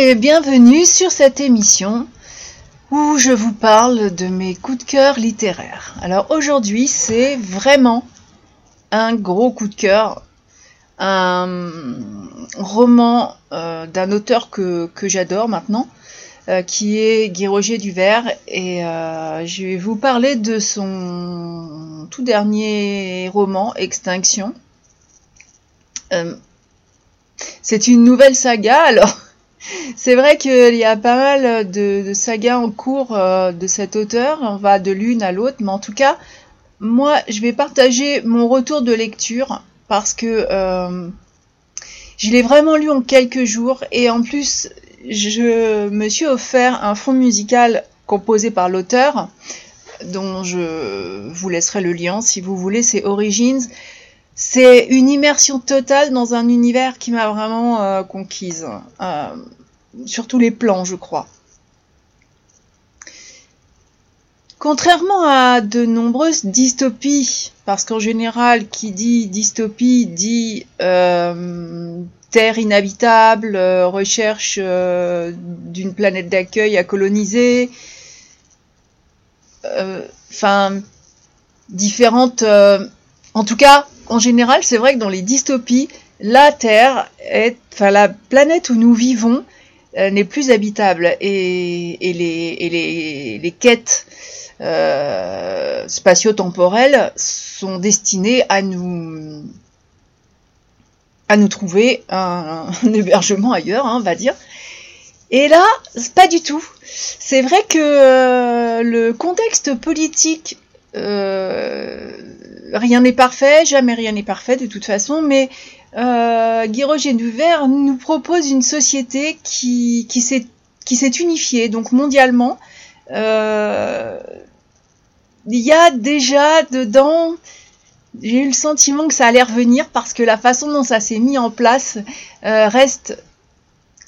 Bienvenue sur cette émission où je vous parle de mes coups de cœur littéraires. Alors aujourd'hui c'est vraiment un gros coup de cœur, un roman euh, d'un auteur que, j'adore maintenant, euh, qui est Guy Roger Duvert et euh, je vais vous parler de son tout dernier roman Extinction. c'est une nouvelle saga alors c'est vrai qu'il y a pas mal de, sagas en cours euh, de cet auteur, on va de l'une à l'autre, mais en tout cas, moi, je vais partager mon retour de lecture parce que euh, je l'ai vraiment lu en quelques jours. Et en plus, je me suis offert un fond musical composé par l'auteur, dont je vous laisserai le lien si vous voulez, c'est Origins. C'est une immersion totale dans un univers qui m'a vraiment euh, conquise, euh, sur tous les plans, je crois. Contrairement à de nombreuses dystopies, parce qu'en général, qui dit dystopie dit euh, terre inhabitable, recherche d'une planète d'accueil à coloniser, enfin, différentes... en tout cas, en général, c'est vrai que dans les dystopies, la Terre est, enfin la planète où nous vivons euh, n'est plus habitable et, les, quêtes euh, spatio-temporelles sont destinées à nous à nous trouver un, hébergement ailleurs, hein, on va dire. Et là, pas du tout. C'est vrai que euh, le contexte politique rien n'est parfait, jamais rien n'est parfait de toute façon, mais euh, Guy Roger Duvert nous propose une société qui, qui s'est unifiée, donc mondialement. Euh, il y a déjà dedans, j'ai eu le sentiment que ça allait revenir parce que la façon dont ça s'est mis en place euh, reste,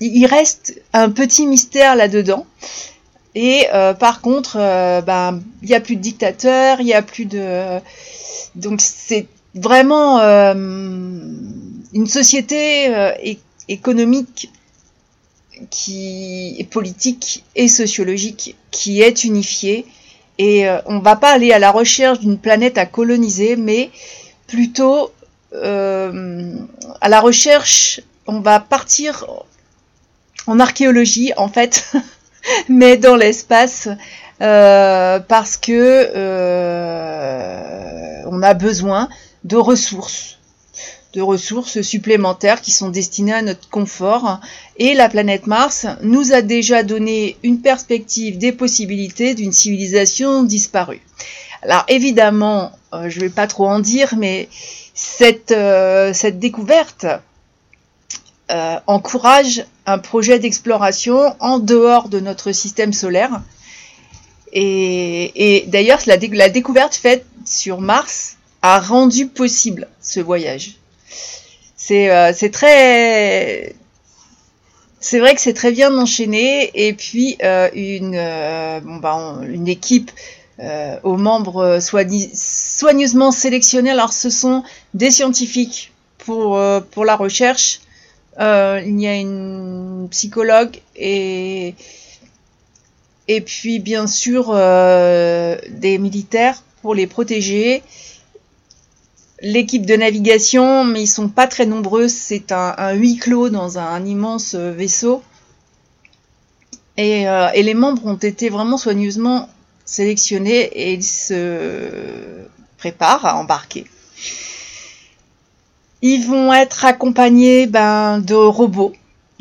il reste un petit mystère là-dedans. Et euh, par contre, euh, ben, il n'y a plus de dictateurs, il n'y a plus de, donc c'est vraiment euh, une société euh, économique qui est politique et sociologique qui est unifiée. Et euh, on va pas aller à la recherche d'une planète à coloniser mais plutôt à la recherche on va partir en archéologie en fait mais dans l'espace parce que on a besoin de ressources, de ressources supplémentaires qui sont destinées à notre confort. Et la planète Mars nous a déjà donné une perspective des possibilités d'une civilisation disparue. Alors évidemment, euh, je ne vais pas trop en dire, mais cette, euh, découverte euh, encourage un projet d'exploration en dehors de notre système solaire. Et, d'ailleurs, la, découverte faite sur Mars a rendu possible ce voyage. C'est euh, très c'est vrai que c'est très bien enchaîné et puis euh, une euh, bon, bah, une équipe aux membres soigneusement sélectionnés. Alors ce sont des scientifiques pour pour la recherche. il y a une psychologue et et puis bien sûr des militaires pour les protéger. L'équipe de navigation, mais ils sont pas très nombreux, c'est un, huis clos dans un, immense euh, vaisseau. Euh, et, les membres ont été vraiment soigneusement sélectionnés et ils se préparent à embarquer. Ils vont être accompagnés ben, de robots,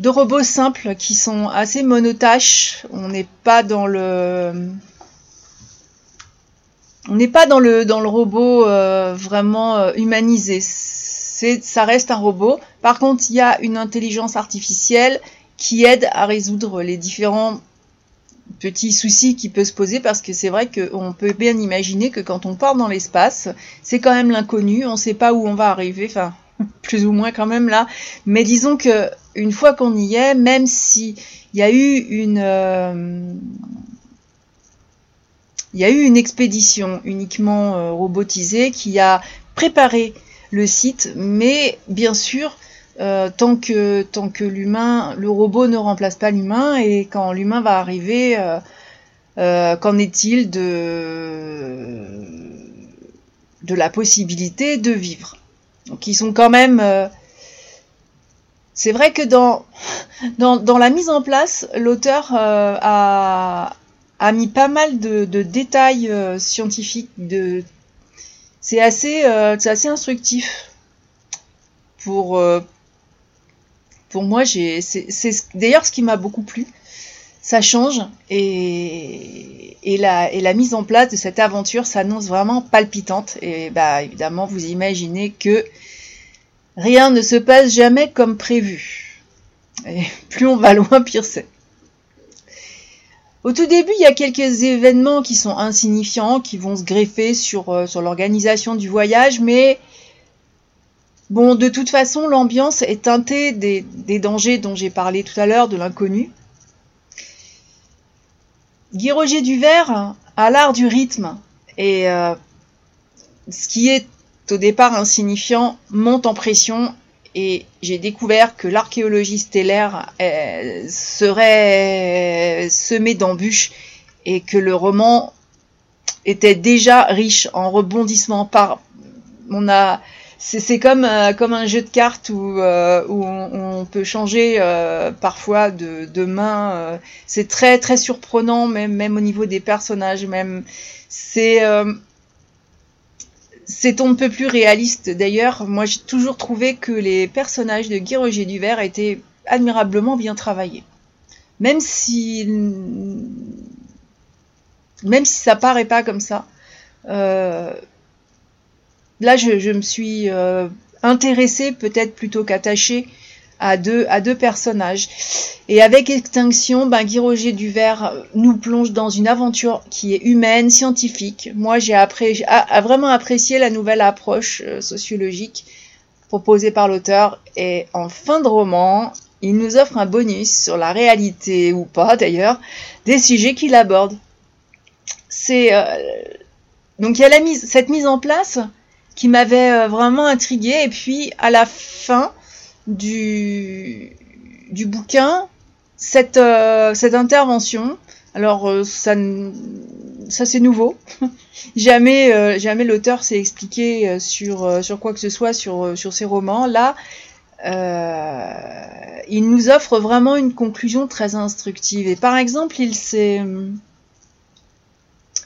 de robots simples qui sont assez monotaches. On n'est pas dans le on n'est pas dans le, robot euh, vraiment euh, humanisé. Ça reste un robot. Par contre, il y a une intelligence artificielle qui aide à résoudre les différents petits soucis qui peuvent se poser parce que c'est vrai qu'on peut bien imaginer que quand on part dans l'espace, c'est quand même l'inconnu, on ne sait pas où on va arriver, plus ou moins quand même là. Mais disons que une fois qu'on y est, même si il y a eu une euh, il y a eu une expédition uniquement euh, robotisée qui a préparé le site, mais bien sûr, tant que, tant que l'humain, le robot ne remplace pas l'humain et quand l'humain va arriver, qu'en est-il de la possibilité de vivre? Donc ils sont quand même c'est vrai que dans, dans, la mise en place, l'auteur euh, a, a, mis pas mal de, détails euh, scientifiques. De... C'est assez, euh, assez instructif. Pour, pour moi, c'est d'ailleurs ce qui m'a beaucoup plu. Ça change et, la, mise en place de cette aventure s'annonce vraiment palpitante. Et bah, évidemment, vous imaginez que Rien ne se passe jamais comme prévu. Et plus on va loin, pire c'est. Au tout début, il y a quelques événements qui sont insignifiants, qui vont se greffer sur, euh, sur l'organisation du voyage, mais bon, de toute façon, l'ambiance est teintée des, dangers dont j'ai parlé tout à l'heure, de l'inconnu. Guy Roger Duvert a l'art du rythme, et euh, ce qui est au départ insignifiant monte en pression. Et j'ai découvert que l'archéologie stellaire euh, serait semée d'embûches et que le roman était déjà riche en rebondissements par on a c'est comme euh, comme un jeu de cartes où, euh, où on, peut changer parfois de, de main c'est très très surprenant même même au niveau des personnages même c'est c'est on ne peut plus réaliste. D'ailleurs, moi j'ai toujours trouvé que les personnages de Guy Roger Duvert étaient admirablement bien travaillés. Même si même si ça paraît pas comme ça. Euh, là, je, me suis euh, intéressée peut-être plutôt qu'attachée à deux, personnages. Et avec Extinction, ben, Guy Roger Duvert nous plonge dans une aventure qui est humaine, scientifique. Moi, j'ai vraiment apprécié la nouvelle approche euh, sociologique proposée par l'auteur. Et en fin de roman, il nous offre un bonus sur la réalité, ou pas d'ailleurs, des sujets qu'il aborde. C'est euh, donc il y a la mise, cette mise en place qui m'avait euh, vraiment intriguée. Et puis à la fin, du, du bouquin cette, euh, cette intervention. Alors euh, ça, ça c'est nouveau. jamais jamais l'auteur s'est expliqué sur, sur quoi que ce soit sur, sur ses romans. Là, il nous offre vraiment une conclusion très instructive. Et par exemple, il s'est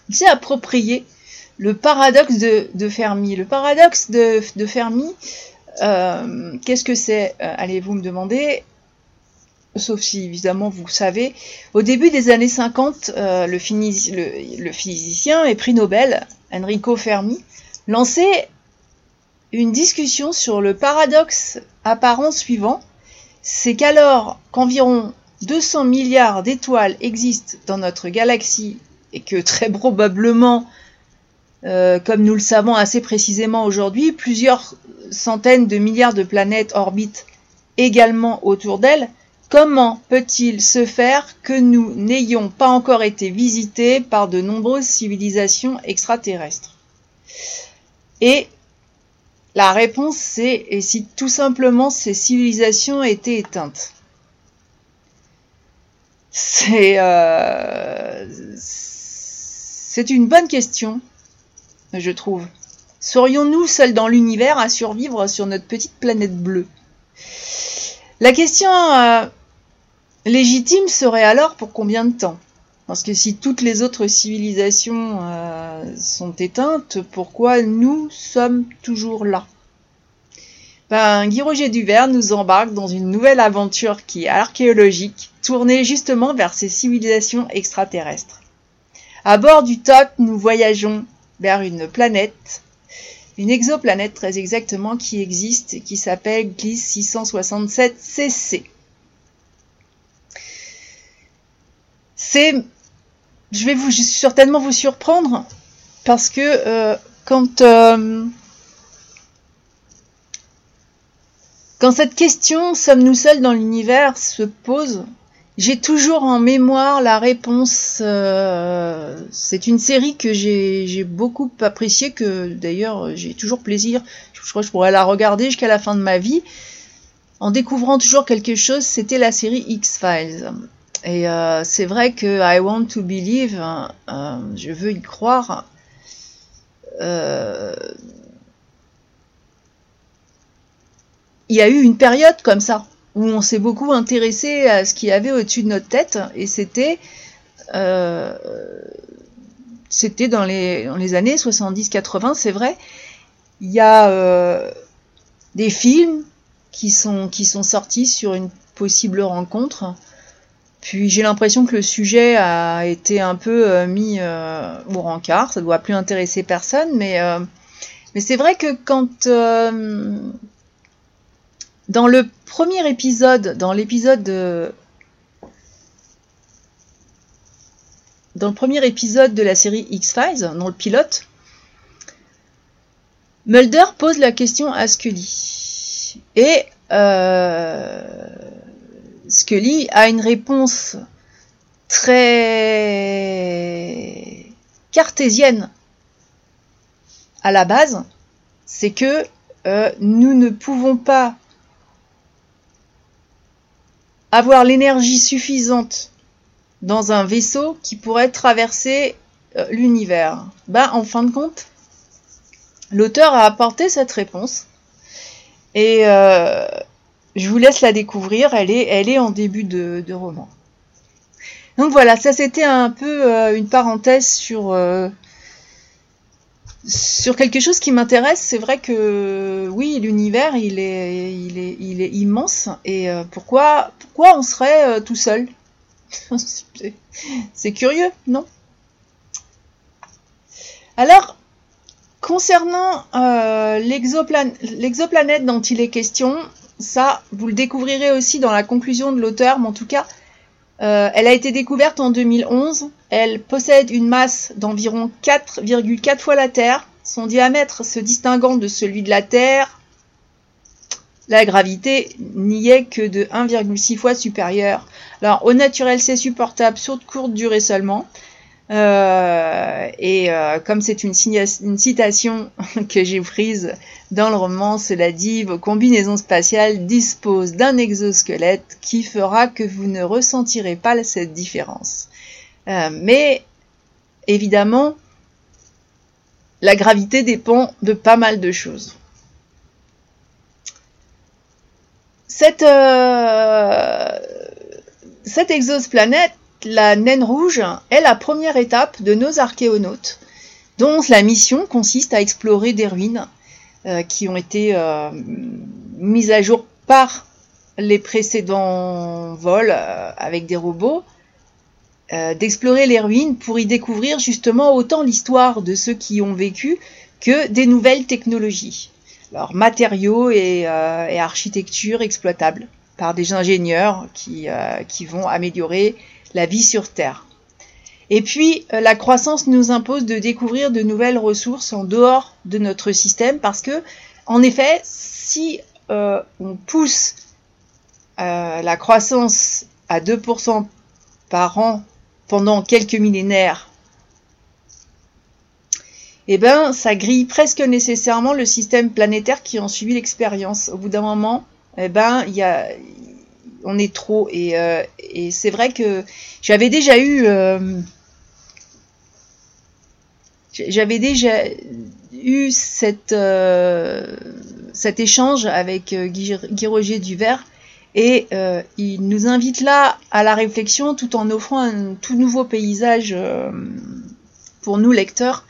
il s'est approprié le paradoxe de, Fermi. Le paradoxe de, Fermi, euh, qu'est-ce que c'est euh, Allez-vous me demander? Sauf si évidemment vous savez. Au début des années 50, euh, le, physicien et prix Nobel, Enrico Fermi, lançait une discussion sur le paradoxe apparent suivant. C'est qu'alors qu'environ 200 milliards d'étoiles existent dans notre galaxie et que très probablement euh, comme nous le savons assez précisément aujourd'hui, plusieurs centaines de milliards de planètes orbitent également autour d'elle. Comment peut-il se faire que nous n'ayons pas encore été visités par de nombreuses civilisations extraterrestres? Et la réponse c'est et si tout simplement ces civilisations étaient éteintes. C'est euh, c'est une bonne question je trouve. Serions-nous seuls dans l'univers à survivre sur notre petite planète bleue? La question euh, légitime serait alors pour combien de temps? Parce que si toutes les autres civilisations euh, sont éteintes, pourquoi nous sommes toujours là? Ben, Guy Roger Duvert nous embarque dans une nouvelle aventure qui est archéologique, tournée justement vers ces civilisations extraterrestres. À bord du TOC, nous voyageons vers une planète, une exoplanète très exactement qui existe et qui s'appelle Gliss 667 CC. C'est, je vais vous certainement vous surprendre parce que euh, euh, quand cette question sommes-nous seuls dans l'univers se pose, j'ai toujours en mémoire la réponse. Euh, c'est une série que j'ai beaucoup appréciée, que d'ailleurs j'ai toujours plaisir. Je crois que je pourrais la regarder jusqu'à la fin de ma vie. en découvrant toujours quelque chose, c'était la série X-Files. Et euh, c'est vrai que I Want to Believe, euh, je veux y croire, euh, il y a eu une période comme ça où on s'est beaucoup intéressé à ce qu'il y avait au-dessus de notre tête et c'était c'était dans les, années 70-80, c'est vrai. Il y a des films qui sont, sortis sur une possible rencontre. Puis j'ai l'impression que le sujet a été un peu euh, mis euh, au rencard, ça ne doit plus intéresser personne, euh, mais c'est vrai que quand dans le premier épisode, dans l'épisode de, dans le premier épisode de la série X-Files, dans le pilote, Mulder pose la question à Scully. Et euh, Scully a une réponse très cartésienne à la base, c'est que euh, nous ne pouvons pas avoir l'énergie suffisante dans un vaisseau qui pourrait traverser euh, l'univers. Ben, en fin de compte, l'auteur a apporté cette réponse et euh, je vous laisse la découvrir. Elle est, elle est en début de, roman. Donc voilà, ça c'était un peu euh, une parenthèse sur, sur quelque chose qui m'intéresse. C'est vrai que oui, l'univers il est, immense. Et pourquoi, pourquoi on serait tout seul? C'est curieux, non? Alors, Concernant euh, l'exoplanète dont il est question, ça, vous le découvrirez aussi dans la conclusion de l'auteur, mais en tout cas, euh, elle a été découverte en 2011. Elle possède une masse d'environ 4,4 fois la Terre, son diamètre se distinguant de celui de la Terre. La gravité n'y est que de 1,6 fois supérieure. Alors, au naturel, c'est supportable sur de courte durée seulement. Euh, et euh, comme c'est une, une, citation que j'ai prise dans le roman, cela dit, vos combinaisons spatiales disposent d'un exosquelette qui fera que vous ne ressentirez pas cette différence. Euh, mais évidemment, la gravité dépend de pas mal de choses. Cette, cette exoplanète la naine rouge est la première étape de nos archéonautes, dont la mission consiste à explorer des ruines euh, qui ont été euh, mises à jour par les précédents vols euh, avec des robots, d'explorer les ruines pour y découvrir justement autant l'histoire de ceux qui ont vécu que des nouvelles technologies, leurs matériaux et, et architecture exploitables par des ingénieurs qui vont améliorer la vie sur Terre. Et puis, euh, la croissance nous impose de découvrir de nouvelles ressources en dehors de notre système parce que, en effet, si euh, on pousse euh, la croissance à 2% par an pendant quelques millénaires, eh ben, ça grille presque nécessairement le système planétaire qui en suivi l'expérience. Au bout d'un moment, eh ben, y a, on est trop. Et, c'est vrai que j'avais déjà eu. J'avais déjà eu euh, cet échange avec Guy, Roger Duvert et il nous invite là à la réflexion tout en offrant un tout nouveau paysage pour nous lecteurs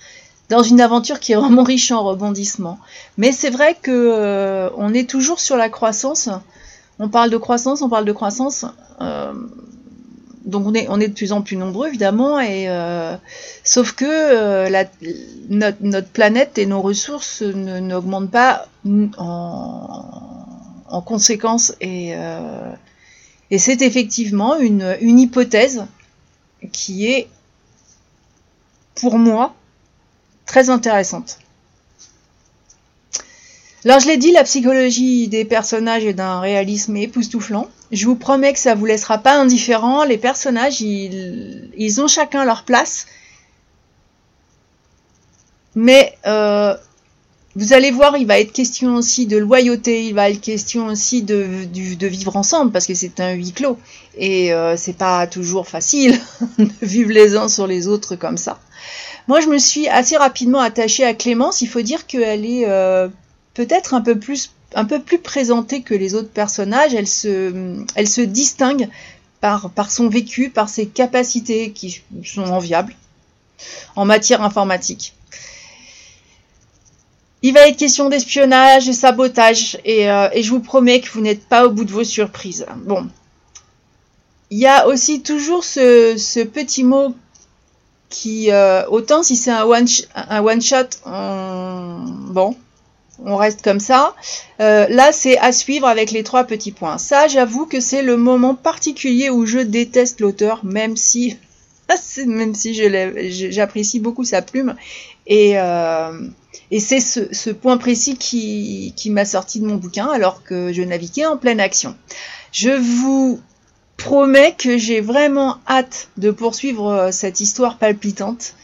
dans une aventure qui est vraiment riche en rebondissements. Mais c'est vrai que on est toujours sur la croissance on parle de croissance, on parle de croissance. Euh, donc on est, de plus en plus nombreux évidemment, et euh, sauf que euh, notre, planète et nos ressources n'augmentent pas en, conséquence, et, et c'est effectivement une, une hypothèse qui est pour moi très intéressante. Alors je l'ai dit, la psychologie des personnages est d'un réalisme époustouflant. Je vous promets que ça vous laissera pas indifférent. Les personnages, ils, ont chacun leur place. Mais euh, vous allez voir, il va être question aussi de loyauté, il va être question aussi de, de, vivre ensemble, parce que c'est un huis clos. Et euh, c'est pas toujours facile de vivre les uns sur les autres comme ça. Moi, je me suis assez rapidement attachée à Clémence. Il faut dire qu'elle est euh, peut-être un peu plus un peu plus présentée que les autres personnages. Elle se, distingue par, son vécu, par ses capacités qui sont enviables en matière informatique. Il va être question d'espionnage, de sabotage, euh, et, je vous promets que vous n'êtes pas au bout de vos surprises. Bon. Il y a aussi toujours ce, petit mot qui, euh, autant si c'est un one, un one shot, bon, on reste comme ça. Euh, là, c'est à suivre avec les trois petits points. Ça, j'avoue que c'est le moment particulier où je déteste l'auteur, même si, même si j'apprécie beaucoup sa plume. Et, et c'est ce, point précis qui, m'a sorti de mon bouquin alors que je naviguais en pleine action. Je vous promets que j'ai vraiment hâte de poursuivre euh, cette histoire palpitante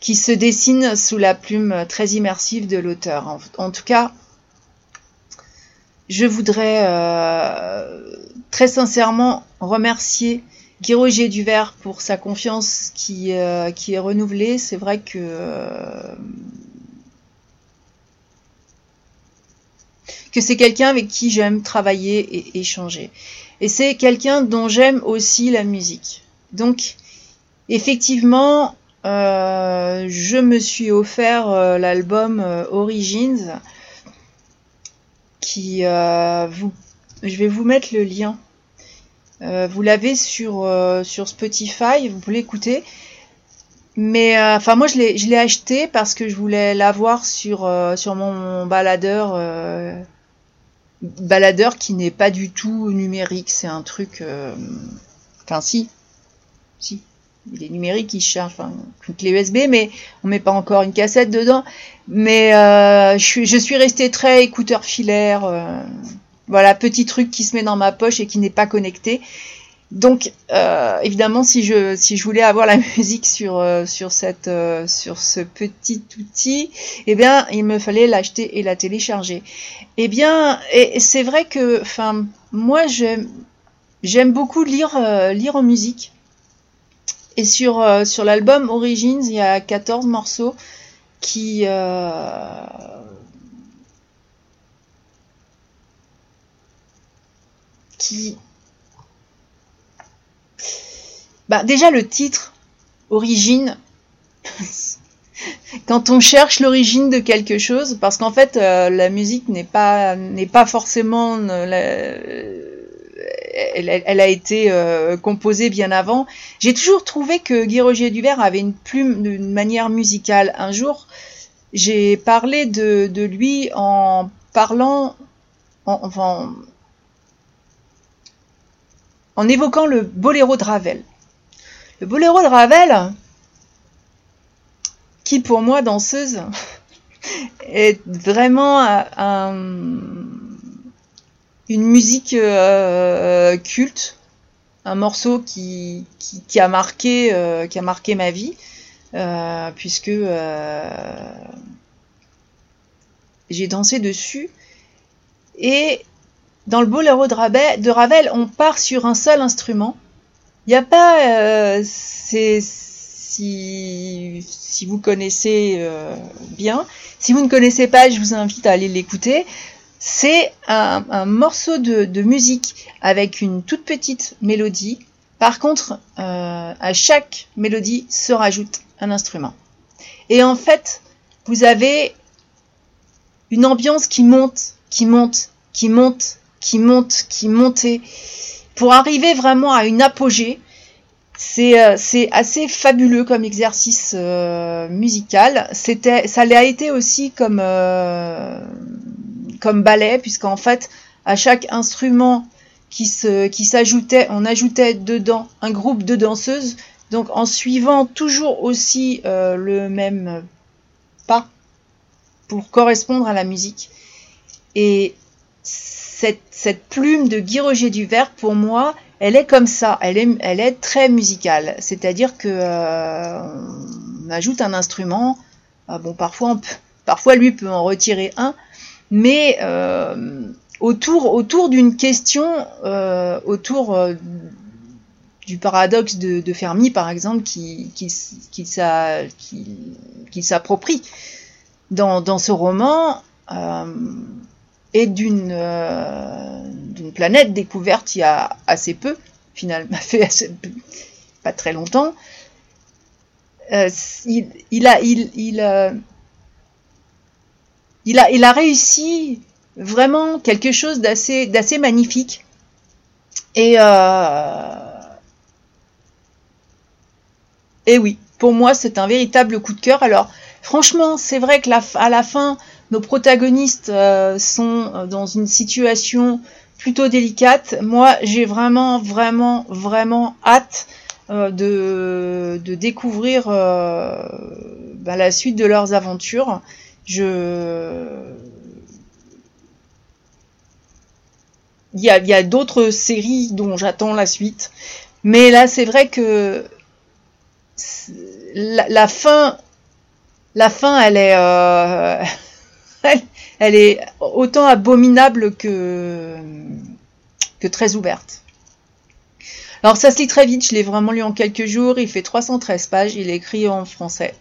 qui se dessine sous la plume très immersive de l'auteur. En, tout cas, je voudrais euh, très sincèrement remercier Guy Roger Duvert pour sa confiance qui, euh, qui est renouvelée. C'est vrai que que c'est quelqu'un avec qui j'aime travailler et échanger. Et c'est quelqu'un dont j'aime aussi la musique. Donc, effectivement, je me suis offert euh, l'album euh, Origins, qui, vous, je vais vous mettre le lien. vous l'avez sur, sur Spotify, vous pouvez l'écouter. Mais enfin moi je l'ai acheté parce que je voulais l'avoir sur sur mon baladeur baladeur qui n'est pas du tout numérique. C'est un truc. Euh, enfin, si. Si. Il est numérique, il cherche enfin, une clé USB, mais on met pas encore une cassette dedans. Mais euh, je, suis, je restée très écouteur filaire. Euh, voilà, petit truc qui se met dans ma poche et qui n'est pas connecté. Donc, euh, évidemment, si je, voulais avoir la musique sur, ce petit outil, eh bien, il me fallait l'acheter et la télécharger. Eh bien, et c'est vrai que, enfin, moi, j'aime, beaucoup lire en musique. Et sur, sur l'album Origins, il y a 14 morceaux qui, qui bah, déjà le titre, origine. Quand on cherche l'origine de quelque chose, parce qu'en fait euh, la musique n'est pas pas forcément euh, elle, a été euh, composée bien avant. J'ai toujours trouvé que Guy Roger Duvert avait une plume d'une manière musicale. Un jour, j'ai parlé de, lui en parlant, en, évoquant le boléro de Ravel. Le boléro de Ravel, qui pour moi, danseuse, est vraiment une musique euh, culte, un morceau qui, a marqué, euh, qui a marqué ma vie, euh, puisque j'ai dansé dessus. Et dans le boléro de Ravel, on part sur un seul instrument il n'y a pas. Euh, si, vous connaissez euh, bien. Si vous ne connaissez pas, je vous invite à aller l'écouter. C'est un, morceau de, musique avec une toute petite mélodie. Par contre, euh, à chaque mélodie se rajoute un instrument. Et en fait, vous avez une ambiance qui monte, qui monte, qui monte, qui monte, qui monte pour arriver vraiment à une apogée. C'est euh, assez fabuleux comme exercice euh, musical. Ça l'a été aussi comme comme ballet, puisqu'en fait, à chaque instrument qui se qui s'ajoutait, on ajoutait dedans un groupe de danseuses. Donc en suivant toujours aussi le même pas pour correspondre à la musique. Et cette, plume de Guy Roger Duvert, pour moi, elle est comme ça, elle est, elle est très musicale. C'est-à-dire que euh, on ajoute un instrument. Ah bon, parfois on peut, parfois lui peut en retirer un, mais euh, autour, autour d'une question, euh, autour euh, du paradoxe de, Fermi, par exemple, qui, qui, qui, s'approprie dans, dans, ce roman, et d'une euh, planète découverte il y a assez peu, finalement, fait assez, pas très longtemps. Il, a, il, il, il, a, réussi vraiment quelque chose d'assez, magnifique. Et, euh, et oui, pour moi, c'est un véritable coup de cœur. Alors, franchement, c'est vrai que la, à la fin, nos protagonistes euh, sont dans une situation plutôt délicate. Moi, j'ai vraiment, vraiment, vraiment hâte euh, de, découvrir euh, bah, la suite de leurs aventures. Je... Il y a, d'autres séries dont j'attends la suite. Mais là, c'est vrai que la, fin, la fin, elle est, euh, elle, est autant abominable que, que très ouverte. Alors ça se lit très vite, je l'ai vraiment lu en quelques jours, il fait 313 pages, il est écrit en français.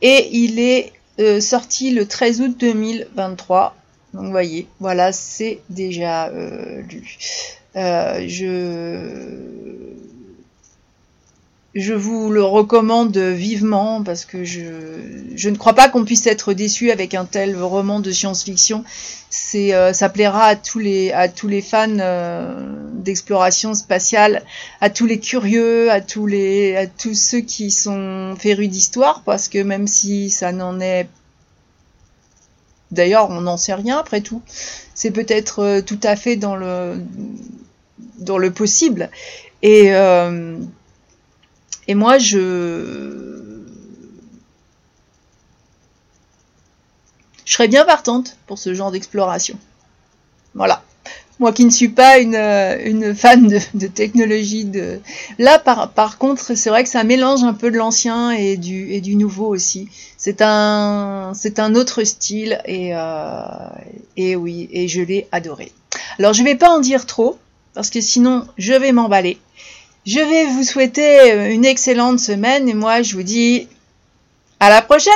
Et il est euh, sorti le 13 août 2023. Donc vous voyez, voilà, c'est déjà euh, lu. Euh, je je vous le recommande vivement parce que je, je ne crois pas qu'on puisse être déçu avec un tel roman de science-fiction. C'est, euh, ça plaira à tous les, à tous les fans euh, d'exploration spatiale, à tous les curieux, à tous les, à tous ceux qui sont férus d'histoire, parce que même si ça n'en est, d'ailleurs, on n'en sait rien après tout. C'est peut-être euh, tout à fait dans le, dans le possible. Et euh, et moi, je... Je serais bien partante pour ce genre d'exploration. Voilà. Moi qui ne suis pas une, une fan de, technologie, de... là par, par contre c'est vrai que ça mélange un peu de l'ancien et du, et du nouveau aussi. C'est un, c'est un autre style et, euh, et oui, et je l'ai adoré. Alors je vais pas en dire trop parce que sinon je vais m'emballer. Je vais vous souhaiter une excellente semaine et moi je vous dis à la prochaine